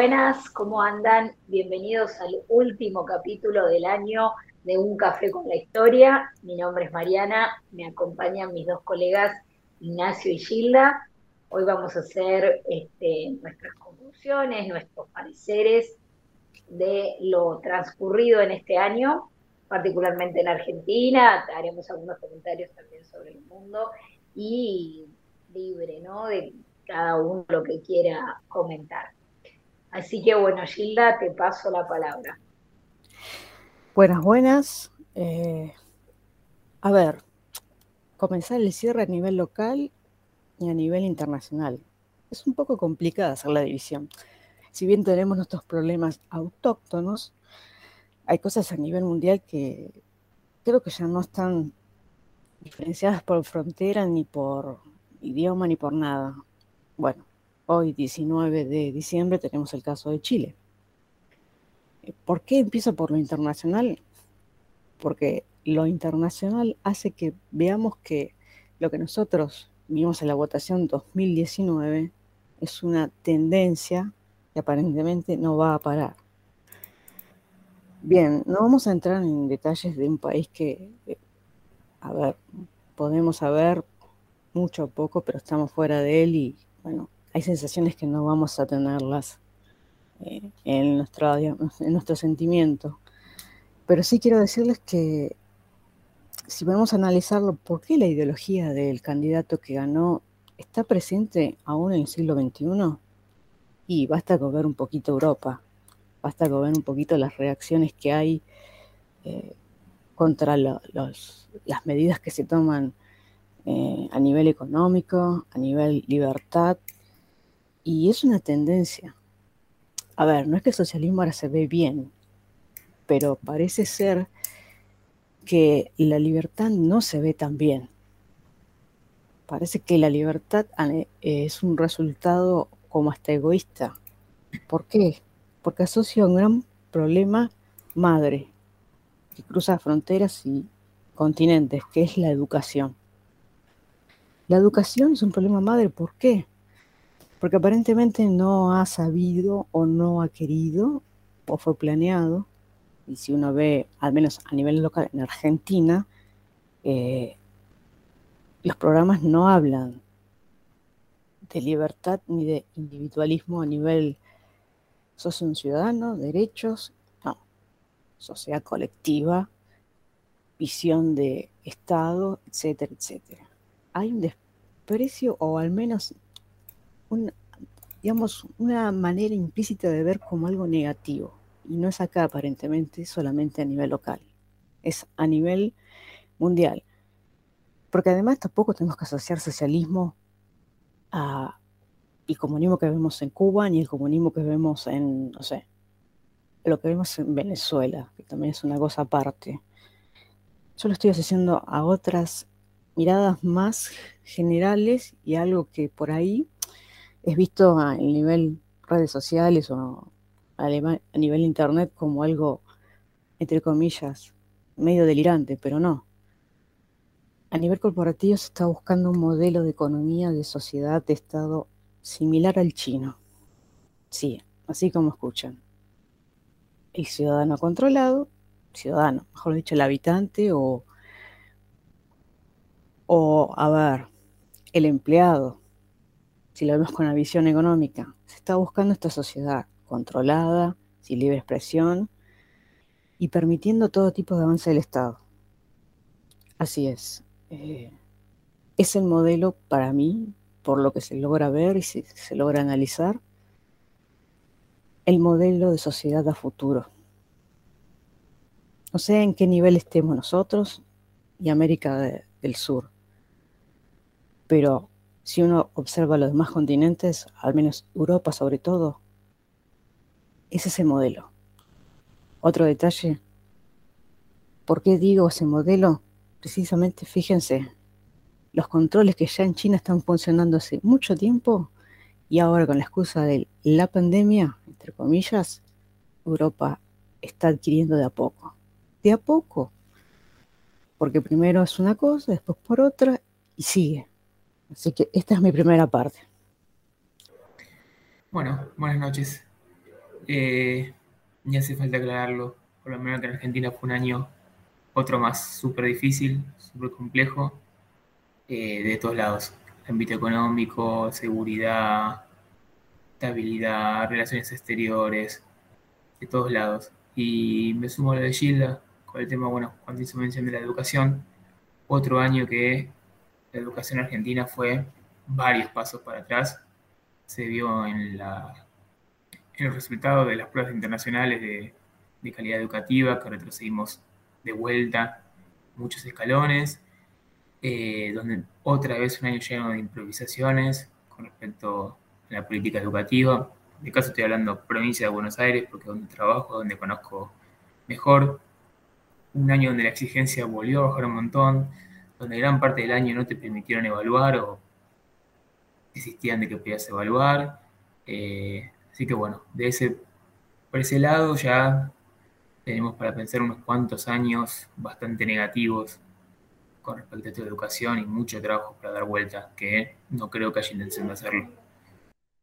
buenas, ¿cómo andan? Bienvenidos al último capítulo del año de Un Café con la Historia. Mi nombre es Mariana, me acompañan mis dos colegas Ignacio y Gilda. Hoy vamos a hacer este, nuestras conclusiones, nuestros pareceres de lo transcurrido en este año, particularmente en Argentina. Haremos algunos comentarios también sobre el mundo y libre, ¿no? De cada uno lo que quiera comentar. Así que bueno, Gilda, te paso la palabra. Buenas, buenas. Eh, a ver, comenzar el cierre a nivel local y a nivel internacional. Es un poco complicada hacer la división. Si bien tenemos nuestros problemas autóctonos, hay cosas a nivel mundial que creo que ya no están diferenciadas por frontera, ni por idioma, ni por nada. Bueno, Hoy, 19 de diciembre, tenemos el caso de Chile. ¿Por qué empiezo por lo internacional? Porque lo internacional hace que veamos que lo que nosotros vimos en la votación 2019 es una tendencia que aparentemente no va a parar. Bien, no vamos a entrar en detalles de un país que, eh, a ver, podemos saber mucho o poco, pero estamos fuera de él y, bueno, hay sensaciones que no vamos a tenerlas eh, en, nuestro, en nuestro sentimiento. Pero sí quiero decirles que si podemos analizarlo, ¿por qué la ideología del candidato que ganó está presente aún en el siglo XXI? Y basta con ver un poquito Europa, basta con ver un poquito las reacciones que hay eh, contra las medidas que se toman eh, a nivel económico, a nivel libertad, y es una tendencia. A ver, no es que el socialismo ahora se ve bien, pero parece ser que la libertad no se ve tan bien. Parece que la libertad eh, es un resultado como hasta egoísta. ¿Por qué? Porque asocia un gran problema madre que cruza fronteras y continentes, que es la educación. La educación es un problema madre, ¿por qué? Porque aparentemente no ha sabido o no ha querido o fue planeado, y si uno ve, al menos a nivel local en Argentina, eh, los programas no hablan de libertad ni de individualismo a nivel sos un ciudadano, derechos, no, sociedad colectiva, visión de Estado, etcétera, etcétera. Hay un desprecio o al menos digamos, una manera implícita de ver como algo negativo. Y no es acá aparentemente solamente a nivel local, es a nivel mundial. Porque además tampoco tenemos que asociar socialismo a el comunismo que vemos en Cuba ni el comunismo que vemos en, no sé, lo que vemos en Venezuela, que también es una cosa aparte. Yo lo estoy asociando a otras miradas más generales y algo que por ahí es visto a nivel redes sociales o a, nivel internet como algo, entre comillas, medio delirante, pero no. A nivel corporativo se está buscando un modelo de economía, de sociedad, de Estado similar al chino. Sí, así como escuchan. El ciudadano controlado, ciudadano, mejor dicho, el habitante o, o a ver, el empleado, si lo vemos con la visión económica, se está buscando esta sociedad controlada, sin libre expresión y permitiendo todo tipo de avance del Estado. Así es. Eh, es el modelo para mí, por lo que se logra ver y se, se logra analizar, el modelo de sociedad a futuro. No sé en qué nivel estemos nosotros y América del Sur, pero si uno observa los demás continentes, al menos Europa sobre todo, es ese modelo. Otro detalle, ¿por qué digo ese modelo? Precisamente, fíjense, los controles que ya en China están funcionando hace mucho tiempo y ahora con la excusa de la pandemia, entre comillas, Europa está adquiriendo de a poco. De a poco. Porque primero es una cosa, después por otra y sigue. Así que esta es mi primera parte. Bueno, buenas noches. eh, ni hace falta aclararlo, por lo menos que en Argentina fue un año otro más súper difícil, súper complejo, eh, de todos lados. Ámbito económico, seguridad, estabilidad, relaciones exteriores, de todos lados. Y me sumo a lo de Gilda con el tema, bueno, cuando hizo mención de la educación, otro año que la educación argentina fue varios pasos para atrás. Se vio en, la, en los resultados de las pruebas internacionales de, calidad educativa, que retrocedimos de vuelta muchos escalones, eh, donde otra vez un año lleno de improvisaciones con respecto a la política educativa. En mi caso estoy hablando provincia de Buenos Aires, porque es donde trabajo, donde conozco mejor. Un año donde la exigencia volvió a bajar un montón, donde gran parte del año no te permitieron evaluar o existían de que podías evaluar. Eh, así que bueno, de ese, por ese lado ya tenemos para pensar unos cuantos años bastante negativos con respecto a esta educación y mucho trabajo para dar vuelta, que no creo que haya intención de hacerlo.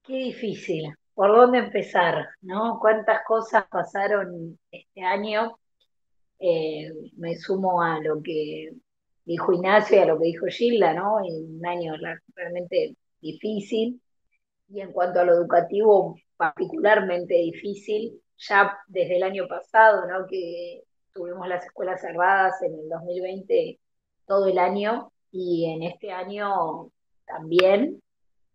Qué difícil. ¿Por dónde empezar? ¿No? ¿Cuántas cosas pasaron este año? Eh, me sumo a lo que dijo Ignacio y a lo que dijo Gilda, ¿no? un año realmente difícil. Y en cuanto a lo educativo, particularmente difícil, ya desde el año pasado, ¿no? que tuvimos las escuelas cerradas en el 2020 todo el año y en este año también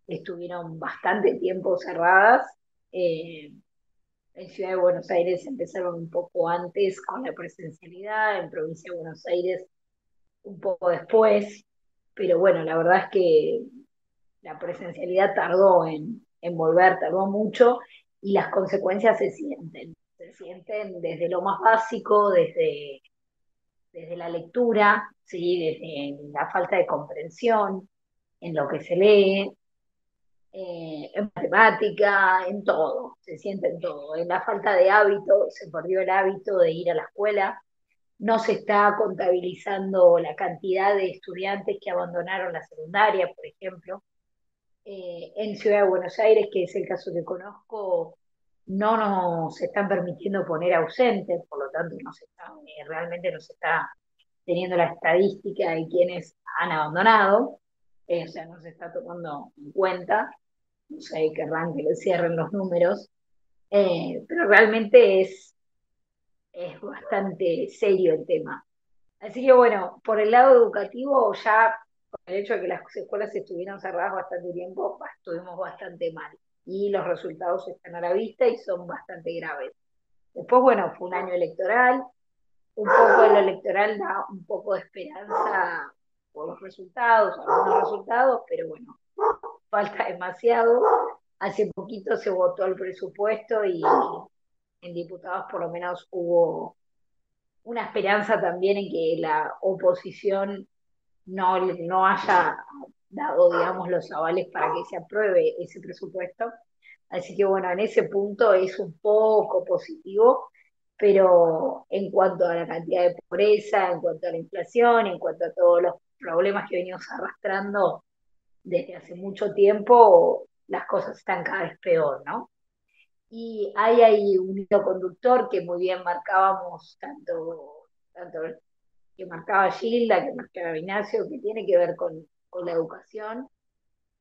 estuvieron bastante tiempo cerradas. Eh, en Ciudad de Buenos Aires empezaron un poco antes con la presencialidad, en Provincia de Buenos Aires un poco después, pero bueno, la verdad es que la presencialidad tardó en, en volver, tardó mucho y las consecuencias se sienten. Se sienten desde lo más básico, desde, desde la lectura, ¿sí? desde la falta de comprensión en lo que se lee, eh, en matemática, en todo, se siente en todo. En la falta de hábito, se perdió el hábito de ir a la escuela, no se está contabilizando la cantidad de estudiantes que abandonaron la secundaria, por ejemplo. Eh, en Ciudad de Buenos Aires, que es el caso que conozco, no nos están permitiendo poner ausentes, por lo tanto no se está, eh, realmente no se está teniendo la estadística de quienes han abandonado, eh, o sea, no se está tomando en cuenta, no sé, querrán que le cierren los números, pero realmente es, es bastante serio el tema. Así que bueno, por el lado educativo ya el hecho de que las escuelas estuvieran cerradas bastante tiempo, estuvimos bastante mal. Y los resultados están a la vista y son bastante graves. Después, bueno, fue un año electoral. Un poco de lo electoral da un poco de esperanza por los resultados, algunos resultados, pero bueno, falta demasiado. Hace poquito se votó el presupuesto y en diputados por lo menos hubo una esperanza también en que la oposición no, no haya dado, digamos, los avales para que se apruebe ese presupuesto. Así que bueno, en ese punto es un poco positivo, pero en cuanto a la cantidad de pobreza, en cuanto a la inflación, en cuanto a todos los problemas que venimos arrastrando desde hace mucho tiempo, las cosas están cada vez peor, ¿no? Y hay ahí un hilo conductor que muy bien marcábamos tanto, tanto que marcaba Gilda, que marcaba Ignacio, que tiene que ver con, la educación,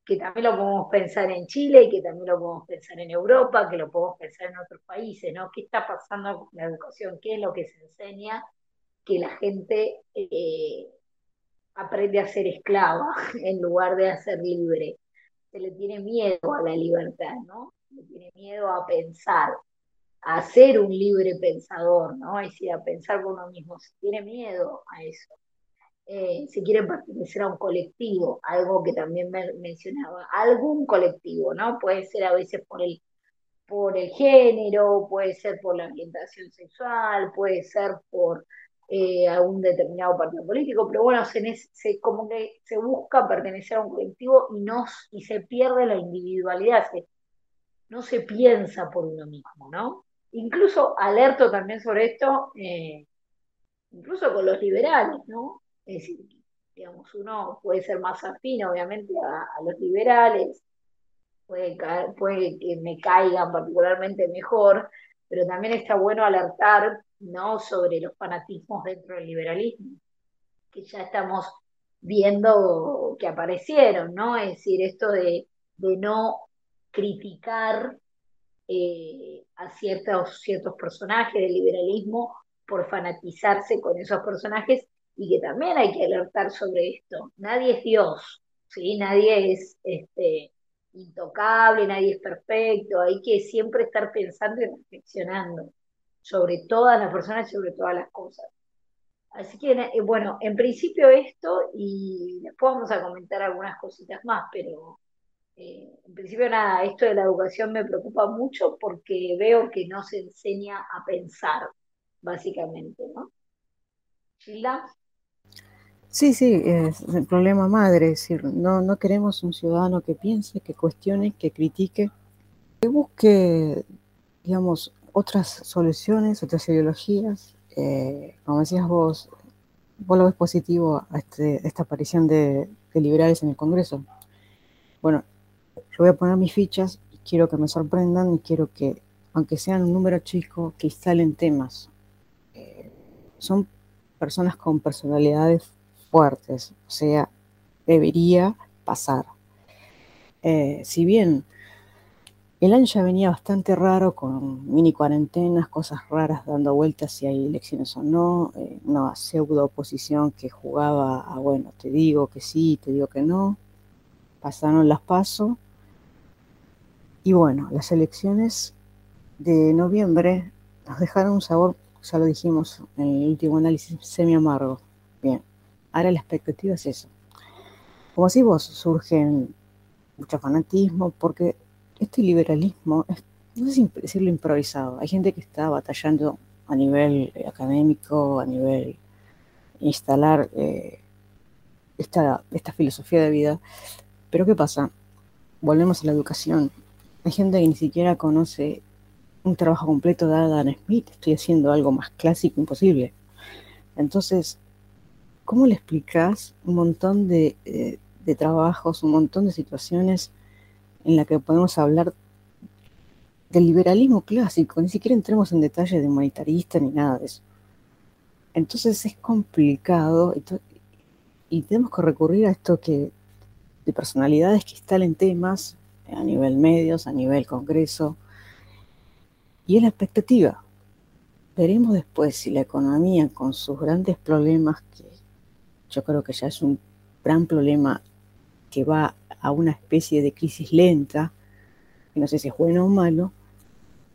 que también lo podemos pensar en Chile y que también lo podemos pensar en Europa, que lo podemos pensar en otros países, ¿no? ¿Qué está pasando con la educación? ¿Qué es lo que se enseña? Que la gente eh, aprende a ser esclava en lugar de a ser libre. Se le tiene miedo a la libertad, ¿no? Se le tiene miedo a pensar, a ser un libre pensador, ¿no? Es decir, a pensar por uno mismo, se tiene miedo a eso. Eh, se quiere pertenecer a un colectivo, algo que también me mencionaba, algún colectivo, ¿no? Puede ser a veces por el, por el género, puede ser por la orientación sexual, puede ser por eh, algún determinado partido político, pero bueno, se, se, como que se busca pertenecer a un colectivo y, no, y se pierde la individualidad, no se piensa por uno mismo, ¿no? incluso alerto también sobre esto, eh, incluso con los liberales, ¿no? Es decir, digamos, uno puede ser más afín, obviamente, a, los liberales, puede, puede que me caigan particularmente mejor, pero también está bueno alertar ¿no? sobre los fanatismos dentro del liberalismo, que ya estamos viendo que aparecieron, ¿no? Es decir, esto de, no criticar eh, a ciertos, ciertos personajes del liberalismo por fanatizarse con esos personajes y que también hay que alertar sobre esto. Nadie es Dios, ¿sí? Nadie es este, intocable, nadie es perfecto, hay que siempre estar pensando y reflexionando sobre todas las personas y sobre todas las cosas. Así que, eh, bueno, en principio esto y después vamos a comentar algunas cositas más, pero eh, en principio nada, esto de la educación me preocupa mucho porque veo que no se enseña a pensar, básicamente, ¿no? Gilda. Sí, sí, es el problema madre, es decir, no, no queremos un ciudadano que piense, que cuestione, que critique, que busque, digamos, otras soluciones, otras ideologías. Eh, como decías vos, vos lo ves positivo a este, esta aparición de, liberales en el Congreso. Bueno, yo voy a poner mis fichas y quiero que me sorprendan y quiero que, aunque sean un número chico, que instalen temas. Eh, son personas con personalidades fuertes, o sea, debería pasar. Eh, si bien el año ya venía bastante raro, con mini cuarentenas, cosas raras dando vueltas si hay elecciones o no, eh, una pseudo oposición que jugaba a, bueno, te digo que sí, te digo que no, pasaron las pasos. Y bueno, las elecciones de noviembre nos dejaron un sabor, ya lo dijimos en el último análisis, semi amargo. Bien, Ahora la expectativa es eso. Como así vos, surgen mucho fanatismo, porque este liberalismo, es, no sé si decirlo improvisado, hay gente que está batallando a nivel eh, académico, a nivel instalar eh, esta, esta filosofía de vida, pero ¿qué pasa? Volvemos a la educación. Hay gente que ni siquiera conoce un trabajo completo de Adam Smith, estoy haciendo algo más clásico imposible. Entonces, ¿cómo le explicas un montón eh, de, trabajos, un montón de situaciones en las que podemos hablar del liberalismo clásico? Ni siquiera entremos en detalles de humanitarista ni nada de eso. Entonces es complicado y, tenemos que recurrir a esto que de personalidades que instalen temas a nivel medios, a nivel congreso, y es la expectativa. Veremos después si la economía, con sus grandes problemas que yo creo que ya es un gran problema que va a una especie de crisis lenta, que no sé si es bueno o malo,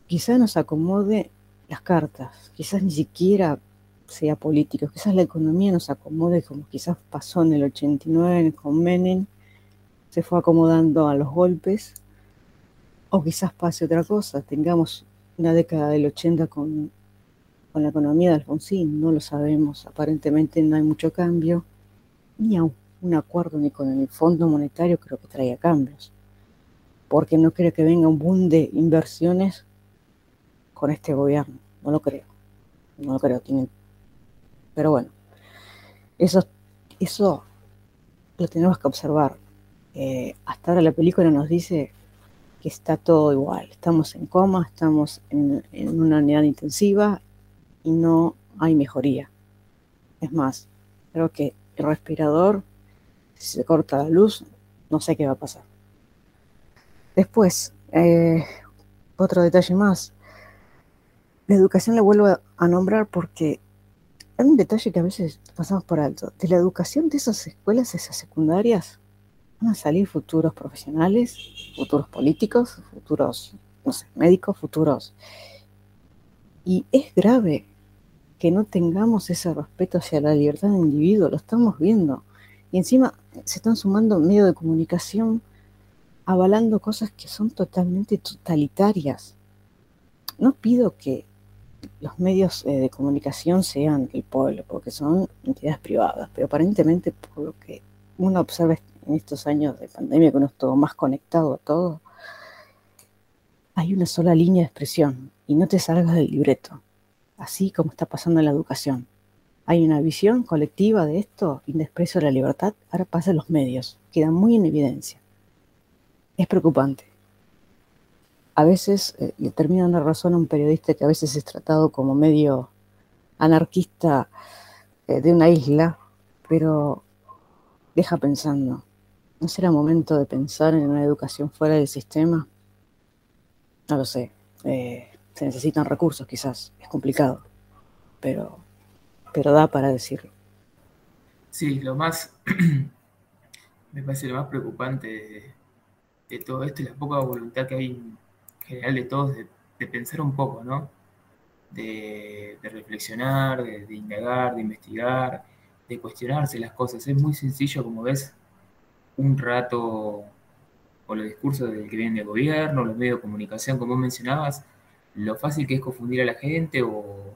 quizás nos acomode las cartas, quizás ni siquiera sea político, quizás la economía nos acomode como quizás pasó en el 89 con Menem, se fue acomodando a los golpes, o quizás pase otra cosa, tengamos una década del 80 con con la economía de Alfonsín, no lo sabemos, aparentemente no hay mucho cambio, ni aún un acuerdo ni con el Fondo Monetario creo que traiga cambios, porque no creo que venga un boom de inversiones con este gobierno, no lo creo, no lo creo, pero bueno, eso, eso lo tenemos que observar. Eh, hasta ahora la película nos dice que está todo igual, estamos en coma, estamos en, una unidad intensiva, y no hay mejoría. Es más, creo que el respirador, si se corta la luz, no sé qué va a pasar. Después, eh, otro detalle más. La educación la vuelvo a nombrar porque hay un detalle que a veces pasamos por alto. De la educación de esas escuelas, esas secundarias, van a salir futuros profesionales, futuros políticos, futuros, no sé, médicos, futuros. Y es grave que no tengamos ese respeto hacia la libertad del individuo, lo estamos viendo. Y encima se están sumando medios de comunicación avalando cosas que son totalmente totalitarias. No pido que los medios eh, de comunicación sean el pueblo, porque son entidades privadas, pero aparentemente por lo que uno observa en estos años de pandemia, que uno todo más conectado a todo, hay una sola línea de expresión y no te salgas del libreto así como está pasando en la educación. Hay una visión colectiva de esto y la libertad, ahora pasa en los medios, queda muy en evidencia. Es preocupante. a veces eh, termina dando razón a un periodista que a veces es tratado como medio anarquista eh, de una isla, pero deja pensando, ¿no será momento de pensar en una educación fuera del sistema? No lo sé, eh, se necesitan recursos quizás, es complicado, pero, pero da para decirlo. Sí, lo más, me parece lo más preocupante de, todo esto es la poca voluntad que hay en general de todos de, pensar un poco, ¿no? De, reflexionar, de, indagar, de investigar, de cuestionarse las cosas. Es muy sencillo, como ves, un rato o los discursos del que viene del gobierno, los medios de comunicación, como mencionabas, lo fácil que es confundir a la gente o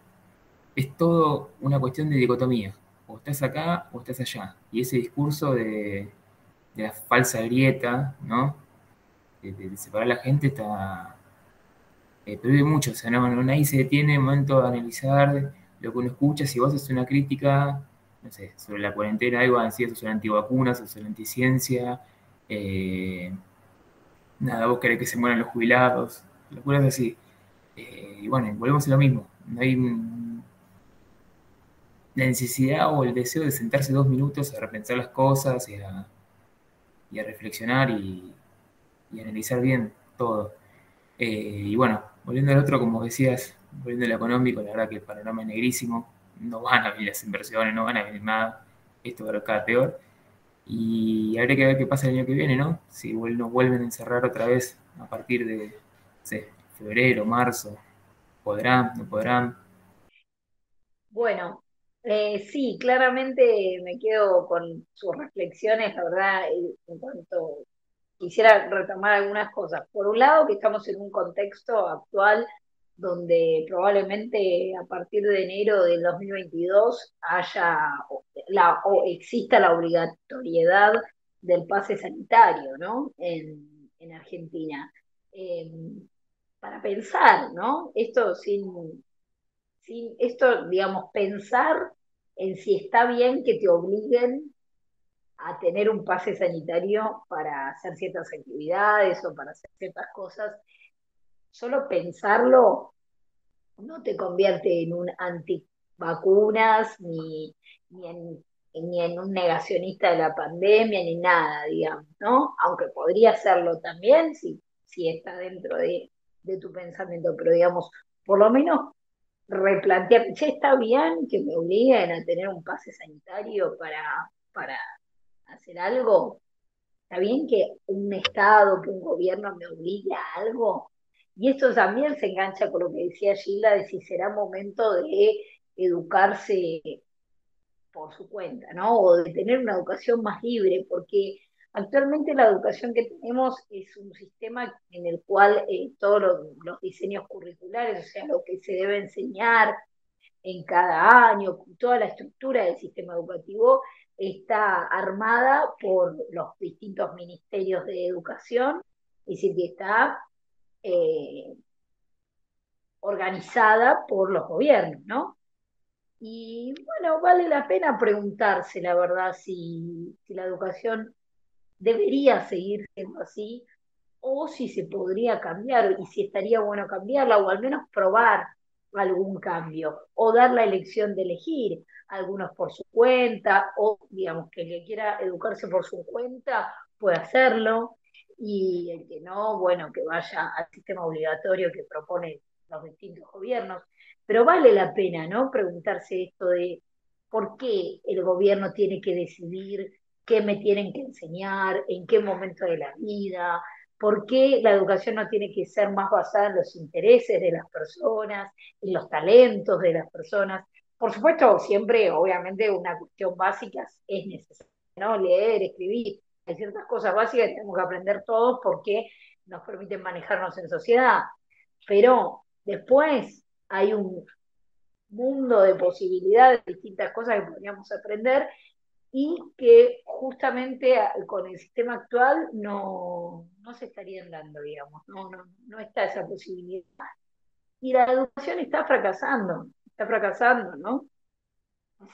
es todo una cuestión de dicotomía. O estás acá o estás allá. Y ese discurso de, la falsa grieta, ¿no? De, separar a la gente está... Eh, prohíbe mucho, o sea, no, nadie se detiene en el momento de analizar lo que uno escucha, si vos haces una crítica, no sé, sobre la cuarentena, algo así, sobre antivacunas, o sobre anticiencia, eh, nada, vos querés que se mueran los jubilados, locuras así. Eh, y bueno, volvemos a lo mismo. No hay la necesidad o el deseo de sentarse dos minutos a repensar las cosas y a, reflexionar y, analizar bien todo. Eh, y bueno, volviendo al otro, como decías, volviendo al económico, la verdad que el panorama es negrísimo. No van a venir las inversiones, no van a venir nada. Esto va a cada peor. Y habría que ver qué pasa el año que viene, ¿no? Si nos vuelven a encerrar otra vez a partir de febrero, marzo. ¿Podrán? ¿No podrán? Bueno, eh, sí, claramente me quedo con sus reflexiones, la verdad, en cuanto quisiera retomar algunas cosas. Por un lado, que estamos en un contexto actual donde probablemente a partir de enero del 2022 haya la, o exista la obligatoriedad del pase sanitario, ¿no? En, Argentina. Em, para pensar, ¿no? Esto sin, sin, esto, digamos, pensar en si está bien que te obliguen a tener un pase sanitario para hacer ciertas actividades o para hacer ciertas cosas solo pensarlo no te convierte en un antivacunas ni, ni, en, ni en un negacionista de la pandemia ni nada, digamos, ¿no? Aunque podría serlo también si, si está dentro de, tu pensamiento, pero digamos, por lo menos replantear, che, está bien que me obliguen a tener un pase sanitario para, para hacer algo, está bien que un Estado, que un gobierno me obligue a algo, y esto también se engancha con lo que decía Gilda de si será momento de educarse por su cuenta, ¿no? O de tener una educación más libre, porque actualmente la educación que tenemos es un sistema en el cual eh, todos los, diseños curriculares, o sea, lo que se debe enseñar en cada año, toda la estructura del sistema educativo está armada por los distintos ministerios de educación, es decir, que está eh, organizada por los gobiernos, ¿no? Y bueno, vale la pena preguntarse, la verdad, si, la educación debería seguir siendo así o si se podría cambiar y si estaría bueno cambiarla o al menos probar algún cambio o dar la elección de elegir, algunos por su cuenta o digamos que el que quiera educarse por su cuenta puede hacerlo, y el que no, bueno, que vaya al sistema obligatorio que propone los distintos gobiernos. Pero vale la pena, ¿no? Preguntarse esto de por qué el gobierno tiene que decidir qué me tienen que enseñar, en qué momento de la vida, por qué la educación no tiene que ser más basada en los intereses de las personas, en los talentos de las personas. Por supuesto, siempre, obviamente, una cuestión básica es necesaria, ¿no? Leer, escribir, hay ciertas cosas básicas que tenemos que aprender todos porque nos permiten manejarnos en sociedad. Pero después hay un mundo de posibilidades, distintas cosas que podríamos aprender y que justamente con el sistema actual no, se estarían dando, digamos, no, no, no está esa posibilidad. Y la educación está fracasando, está fracasando, ¿no?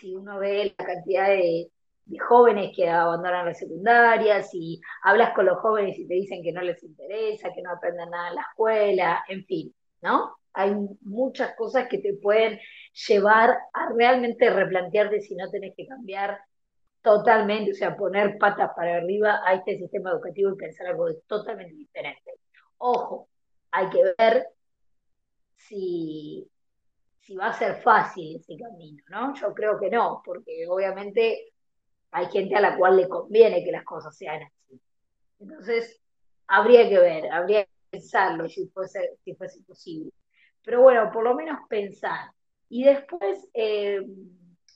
Si uno ve la cantidad de, de jóvenes que abandonan la secundaria, si hablas con los jóvenes y te dicen que no les interesa, que no aprenden nada en la escuela, en fin, ¿no? Hay muchas cosas que te pueden llevar a realmente replantearte si no tenés que cambiar totalmente, o sea, poner patas para arriba a este sistema educativo y pensar algo totalmente diferente. Ojo, hay que ver si, si va a ser fácil ese camino, ¿no? Yo creo que no, porque obviamente hay gente a la cual le conviene que las cosas sean así. Entonces, habría que ver, habría que pensarlo si fuese, si fuese posible. Pero bueno, por lo menos pensar. Y después, eh,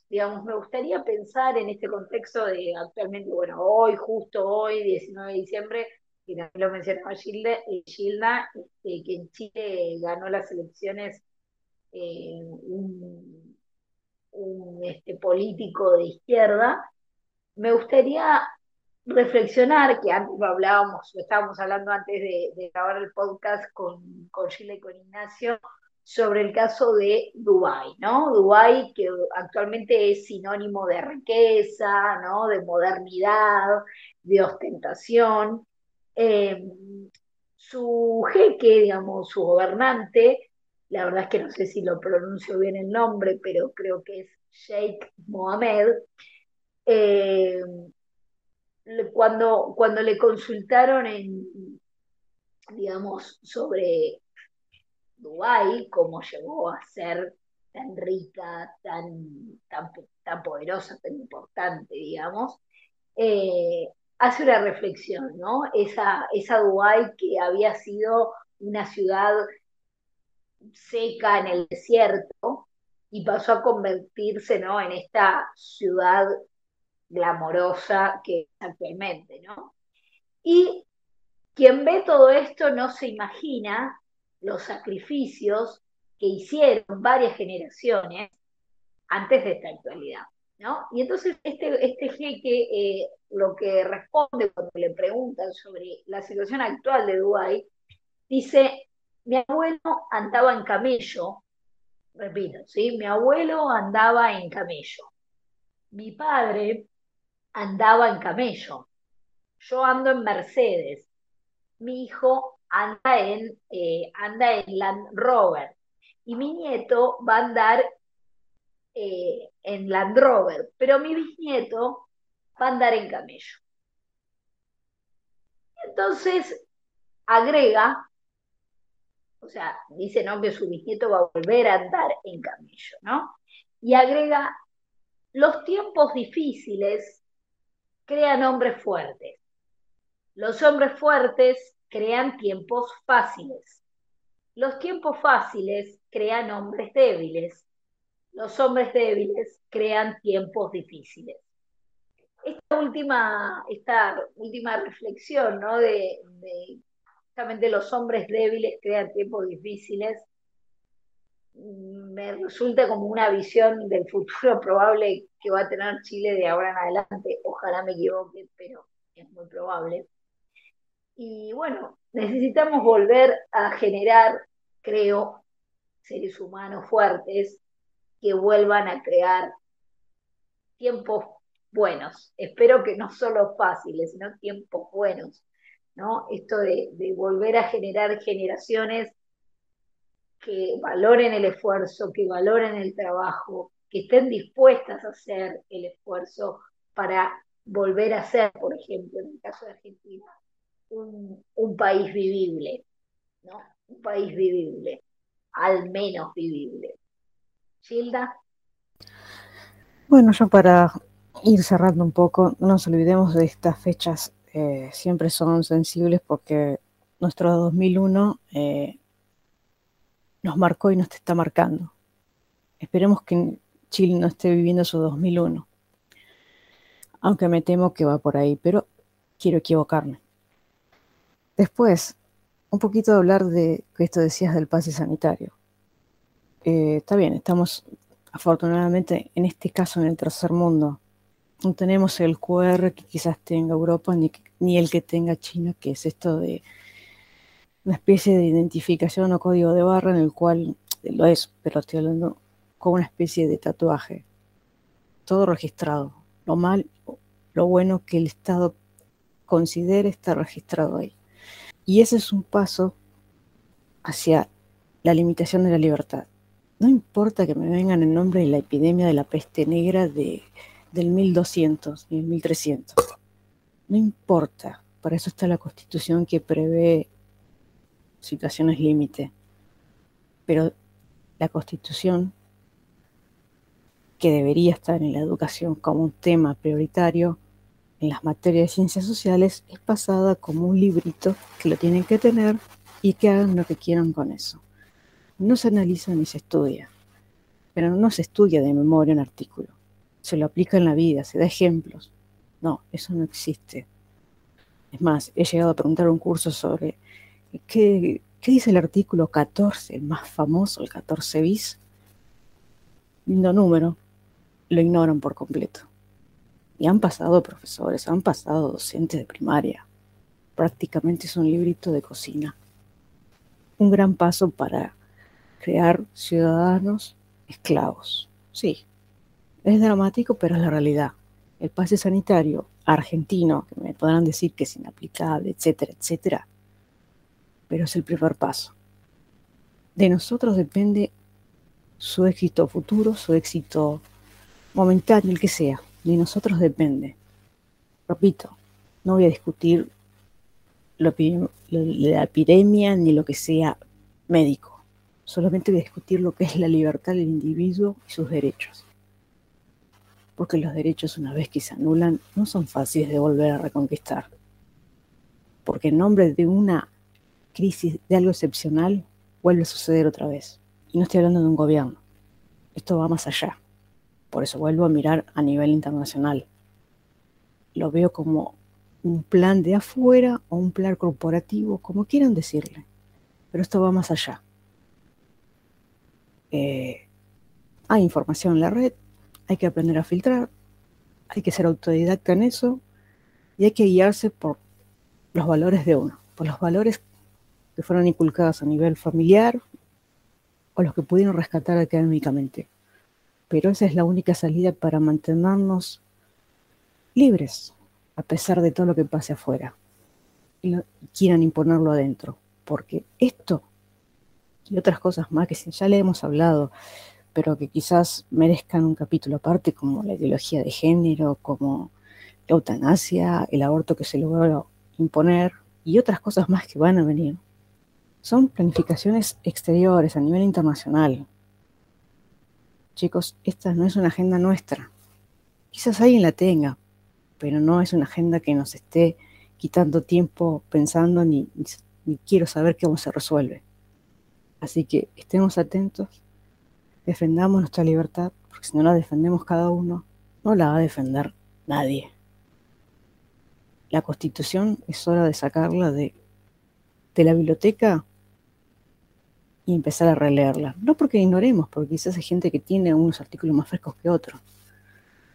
digamos, me gustaría pensar en este contexto de actualmente, bueno, hoy, justo hoy, 19 de diciembre, que también lo mencionaba Gilda, eh, Gilda este, que en Chile ganó las elecciones eh, un, este, político de izquierda, me gustaría reflexionar, que antes lo hablábamos, lo estábamos hablando antes de, grabar el podcast con, con Gila y con Ignacio, sobre el caso de Dubái, ¿no? Dubái que actualmente es sinónimo de riqueza, ¿no? De modernidad, de ostentación. Eh, su jeque, digamos, su gobernante, la verdad es que no sé si lo pronuncio bien el nombre, pero creo que es Sheikh Mohammed, eh, cuando, cuando le consultaron digamos, sobre Dubái, cómo llegó a ser tan rica, tan, tan, poderosa, tan importante, digamos, eh, hace una reflexión, ¿no? Esa, esa Dubái que había sido una ciudad seca en el desierto y pasó a convertirse, ¿no? En esta ciudad glamorosa que es actualmente, ¿no? Y quien ve todo esto no se imagina los sacrificios que hicieron varias generaciones antes de esta actualidad, ¿no? Y entonces este, este jeque eh, lo que responde cuando le preguntan sobre la situación actual de Dubái, dice, mi abuelo andaba en camello, repito, ¿sí? Mi abuelo andaba en camello. Mi padre andaba en camello. Yo ando en Mercedes. Mi hijo anda en, eh, anda en Land Rover. Y mi nieto va a andar eh, en Land Rover. Pero mi bisnieto va a andar en camello. Entonces agrega, o sea, dice no que su bisnieto va a volver a andar en camello, ¿no? Y agrega, los tiempos difíciles crean hombres fuertes. Los hombres fuertes crean tiempos fáciles. Los tiempos fáciles crean hombres débiles. Los hombres débiles crean tiempos difíciles. Esta última, esta última reflexión, ¿no? De, de justamente los hombres débiles crean tiempos difíciles, me resulta como una visión del futuro probable que va a tener Chile de ahora en adelante. Ojalá me equivoque, pero es muy probable. Y bueno, necesitamos volver a generar, creo, seres humanos fuertes que vuelvan a crear tiempos buenos. Espero que no solo fáciles, sino tiempos buenos. ¿no? Esto de, de volver a generar generaciones que valoren el esfuerzo, que valoren el trabajo, que estén dispuestas a hacer el esfuerzo para volver a ser, por ejemplo, en el caso de Argentina, un, país vivible, ¿no? Un país vivible, al menos vivible. Gilda. Bueno, yo para ir cerrando un poco, no nos olvidemos de estas fechas, eh, siempre son sensibles porque nuestro 2001 eh, nos marcó y nos está marcando. Esperemos que Chile no esté viviendo su 2001. Aunque me temo que va por ahí, pero quiero equivocarme. Después, un poquito de hablar de que esto decías del pase sanitario. Eh, está bien, estamos afortunadamente en este caso en el tercer mundo. No tenemos el QR que quizás tenga Europa ni, ni el que tenga China, que es esto de una especie de identificación o código de barra en el cual lo es, pero estoy hablando como una especie de tatuaje. Todo registrado, lo mal lo bueno que el Estado considere está registrado ahí. Y ese es un paso hacia la limitación de la libertad. No importa que me vengan en nombre de la epidemia de la peste negra de, del 1200 y el 1300. No importa. Para eso está la constitución que prevé situaciones límite. Pero la constitución, que debería estar en la educación como un tema prioritario en las materias de ciencias sociales, es pasada como un librito que lo tienen que tener y que hagan lo que quieran con eso. No se analiza ni se estudia, pero no se estudia de memoria un artículo. Se lo aplica en la vida, se da ejemplos. No, eso no existe. Es más, he llegado a preguntar un curso sobre qué, dice el artículo 14, el más famoso, el 14 bis. Lindo número, lo ignoran por completo. Y han pasado profesores, han pasado docentes de primaria. Prácticamente es un librito de cocina un gran paso para crear ciudadanos esclavos. Sí, es dramático, pero es la realidad. El pase sanitario argentino, que me podrán decir que es inaplicable, etcétera, etcétera, pero es el primer paso. De nosotros depende su éxito futuro, su éxito momentáneo, el que sea. De nosotros depende. Repito, no voy a discutir la epidemia ni lo que sea médico. Solamente voy a discutir lo que es la libertad del individuo y sus derechos. Porque los derechos, una vez que se anulan, no son fáciles de volver a reconquistar. Porque en nombre de una crisis, de algo excepcional, vuelve a suceder otra vez. Y no estoy hablando de un gobierno. Esto va más allá. Por eso vuelvo a mirar a nivel internacional. Lo veo como un plan de afuera o un plan corporativo, como quieran decirle. Pero esto va más allá. Eh, hay información en la red, hay que aprender a filtrar, hay que ser autodidacta en eso y hay que guiarse por los valores de uno, por los valores que fueron inculcados a nivel familiar o los que pudieron rescatar académicamente. Pero esa es la única salida para mantenernos libres, a pesar de todo lo que pase afuera, y quieran imponerlo adentro, porque esto y otras cosas más que ya le hemos hablado, pero que quizás merezcan un capítulo aparte, como la ideología de género, como la eutanasia, el aborto que se logró imponer y otras cosas más que van a venir, son planificaciones exteriores a nivel internacional. Chicos, esta no es una agenda nuestra. Quizás alguien la tenga, pero no es una agenda que nos esté quitando tiempo pensando ni, quiero saber cómo se resuelve. Así que estemos atentos, defendamos nuestra libertad, porque si no la defendemos cada uno, no la va a defender nadie. La constitución es hora de sacarla de, de la biblioteca y empezar a releerla. No porque ignoremos, porque quizás hay gente que tiene unos artículos más frescos que otros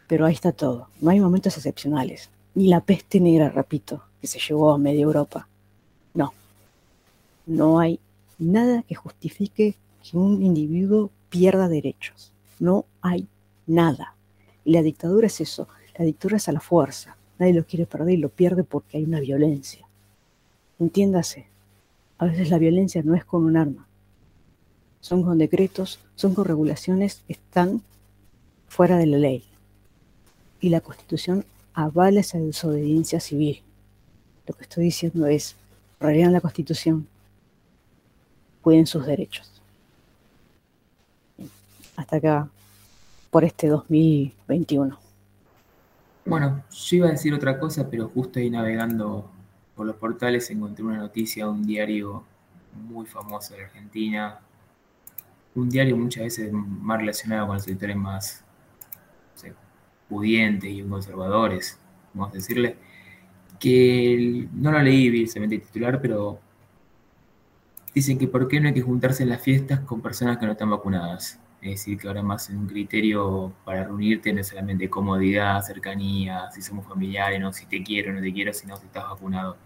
pero ahí está todo. No hay momentos excepcionales. Ni la peste negra, repito, que se llevó a media Europa. No. No hay nada que justifique que un individuo pierda derechos. No hay nada. Y la dictadura es eso. La dictadura es a la fuerza. Nadie lo quiere perder y lo pierde porque hay una violencia. Entiéndase. A veces la violencia no es con un arma. Son con decretos, son con regulaciones que están fuera de la ley y la Constitución avala esa desobediencia civil. Lo que estoy diciendo es, revelan la Constitución, cuiden sus derechos. Hasta acá, por este 2021. Bueno, yo iba a decir otra cosa, pero justo ahí navegando por los portales encontré una noticia de un diario muy famoso de Argentina, un diario muchas veces más relacionado con los sectores más pudientes y conservadores, vamos a decirle, que no lo leí evidentemente titular, pero dicen que por qué no hay que juntarse en las fiestas con personas que no están vacunadas. Es decir, que ahora más un criterio para reunirte no es solamente comodidad, cercanía, si somos familiares, no si te quiero no te quiero, sino si estás vacunado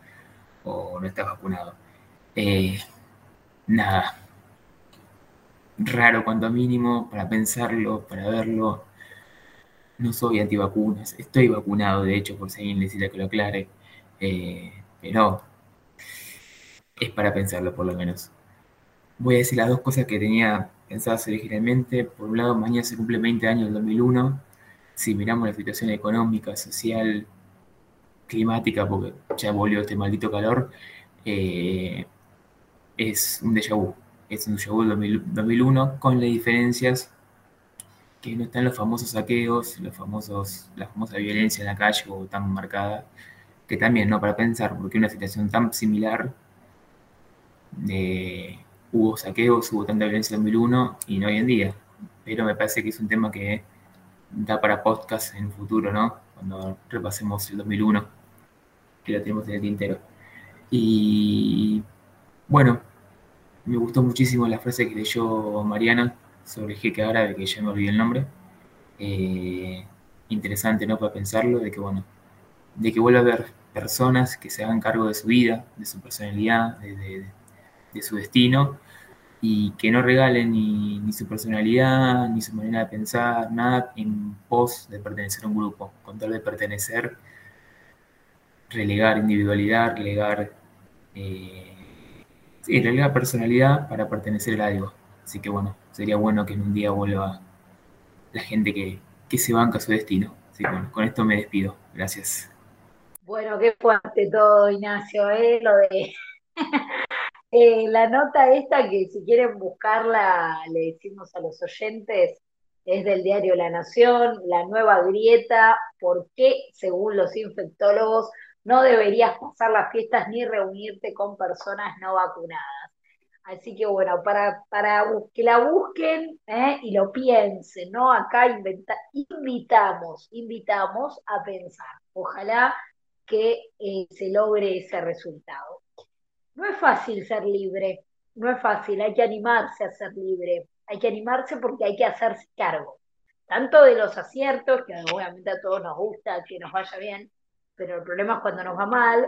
o no estás vacunado. Eh, nada. Raro cuanto mínimo para pensarlo, para verlo no soy antivacunas, estoy vacunado, de hecho, por si alguien necesita que lo aclare, eh, pero es para pensarlo por lo menos. Voy a decir las dos cosas que tenía pensadas originalmente. Por un lado, mañana se cumple 20 años del 2001. Si miramos la situación económica, social, climática, porque ya volvió este maldito calor, eh, es un déjà vu. Es un déjà vu del 2001 con las diferencias que no están los famosos saqueos, los famosos, la famosa violencia en la calle o tan marcada, que también, ¿no? Para pensar, porque una situación tan similar, de, hubo saqueos, hubo tanta violencia en 2001 y no hoy en día. Pero me parece que es un tema que da para podcast en el futuro, ¿no? Cuando repasemos el 2001, que lo tenemos en el tintero. Y bueno, me gustó muchísimo la frase que leyó Mariana sobre jeque árabe, que ya me olvidé el nombre. Eh, interesante, ¿no? Para pensarlo, de que, bueno, de que vuelva a haber personas que se hagan cargo de su vida, de su personalidad, de, su destino, y que no regalen ni, ni, su personalidad, ni su manera de pensar, nada en pos de pertenecer a un grupo, con tal de pertenecer, relegar individualidad, relegar, eh, relegar personalidad para pertenecer a algo. Así que bueno, sería bueno que en un día vuelva la gente que, se banca su destino. Así que bueno, con esto me despido. Gracias. Bueno, qué fuerte todo, Ignacio, ¿eh? lo de eh, la nota esta que si quieren buscarla, le decimos a los oyentes, es del diario La Nación, la nueva grieta, ¿por qué, según los infectólogos, no deberías pasar las fiestas ni reunirte con personas no vacunadas? Así que bueno, para, para que la busquen ¿eh? y lo piensen, ¿no? Acá invitamos, invitamos a pensar. Ojalá que eh, se logre ese resultado. No es fácil ser libre, no es fácil, hay que animarse a ser libre, hay que animarse porque hay que hacerse cargo, tanto de los aciertos, que obviamente a todos nos gusta que nos vaya bien, pero el problema es cuando nos va mal,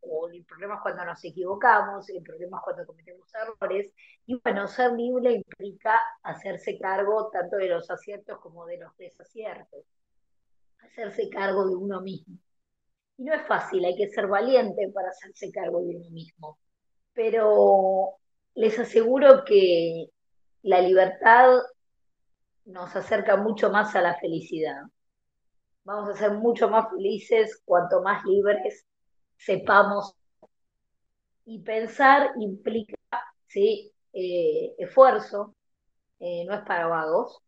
o el problema es cuando nos equivocamos, el problema es cuando cometemos errores, y bueno, ser libre implica hacerse cargo tanto de los aciertos como de los desaciertos, hacerse cargo de uno mismo. Y no es fácil, hay que ser valiente para hacerse cargo de uno mismo, pero les aseguro que la libertad nos acerca mucho más a la felicidad. Vamos a ser mucho más felices cuanto más libres sepamos. Y pensar implica ¿sí? Eh, esfuerzo, eh, no es para vagos.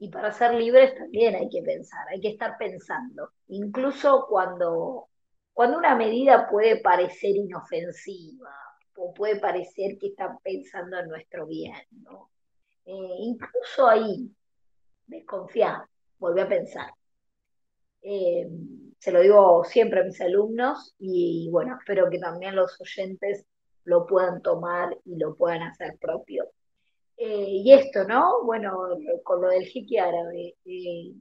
Y para ser libres también hay que pensar, hay que estar pensando. Incluso cuando, cuando una medida puede parecer inofensiva o puede parecer que están pensando en nuestro bien. ¿no? Eh, incluso ahí, desconfiar, volví a pensar se lo digo siempre a mis alumnos y bueno, espero que también los oyentes lo puedan tomar y lo puedan hacer propio. Eh, y esto, ¿no? Bueno, con lo del jiqui árabe, eh,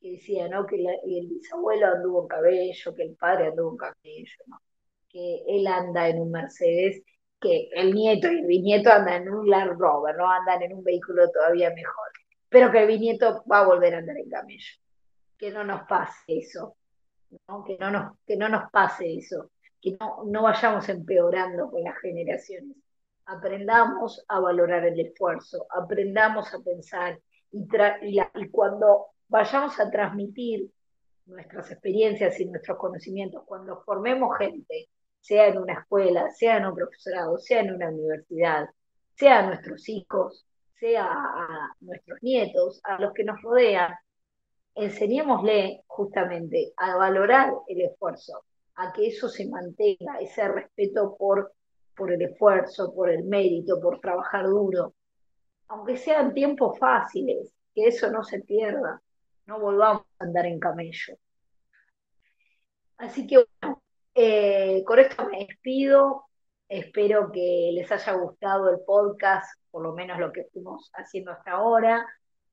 que decía, ¿no? Que el bisabuelo anduvo en cabello, que el padre anduvo en cabello, ¿no? Que él anda en un Mercedes, que el nieto y el bisnieto andan en un Land Rover, ¿no? Andan en un vehículo todavía mejor, pero que el bisnieto va a volver a andar en camello. Que no nos pase eso que, no nos, que no nos pase eso, que no, no vayamos empeorando con las generaciones. Aprendamos a valorar el esfuerzo, aprendamos a pensar y, y, cuando vayamos a transmitir nuestras experiencias y nuestros conocimientos, cuando formemos gente, sea en una escuela, sea en un profesorado, sea en una universidad, sea a nuestros hijos, sea a nuestros nietos, a los que nos rodean, enseñémosle justamente a valorar el esfuerzo, a que eso se mantenga, ese respeto por, por el esfuerzo, por el mérito, por trabajar duro, aunque sean tiempos fáciles, que eso no se pierda, no volvamos a andar en camello. Así que bueno, eh, con esto me despido, espero que les haya gustado el podcast, por lo menos lo que estuvimos haciendo hasta ahora.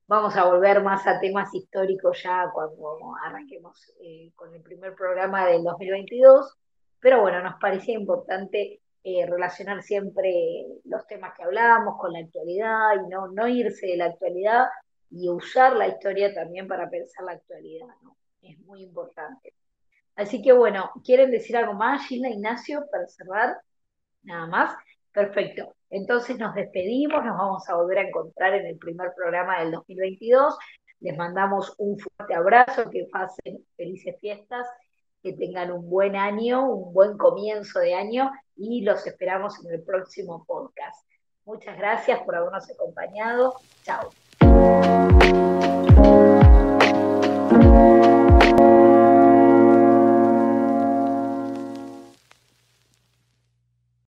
Vamos a volver más a temas históricos ya cuando arranquemos eh, con el primer programa del 2022, pero bueno, nos parecía importante eh, relacionar siempre los temas que hablábamos con la actualidad y no, no irse de la actualidad, y usar la historia también para pensar la actualidad, ¿no? Es muy importante. Así que bueno, ¿quieren decir algo más, Gilda, Ignacio, para cerrar? Nada más. Perfecto. Entonces nos despedimos, nos vamos a volver a encontrar en el primer programa del 2022. Les mandamos un fuerte abrazo, que pasen felices fiestas, que tengan un buen año, un buen comienzo de año y los esperamos en el próximo podcast. Muchas gracias por habernos acompañado. Chao.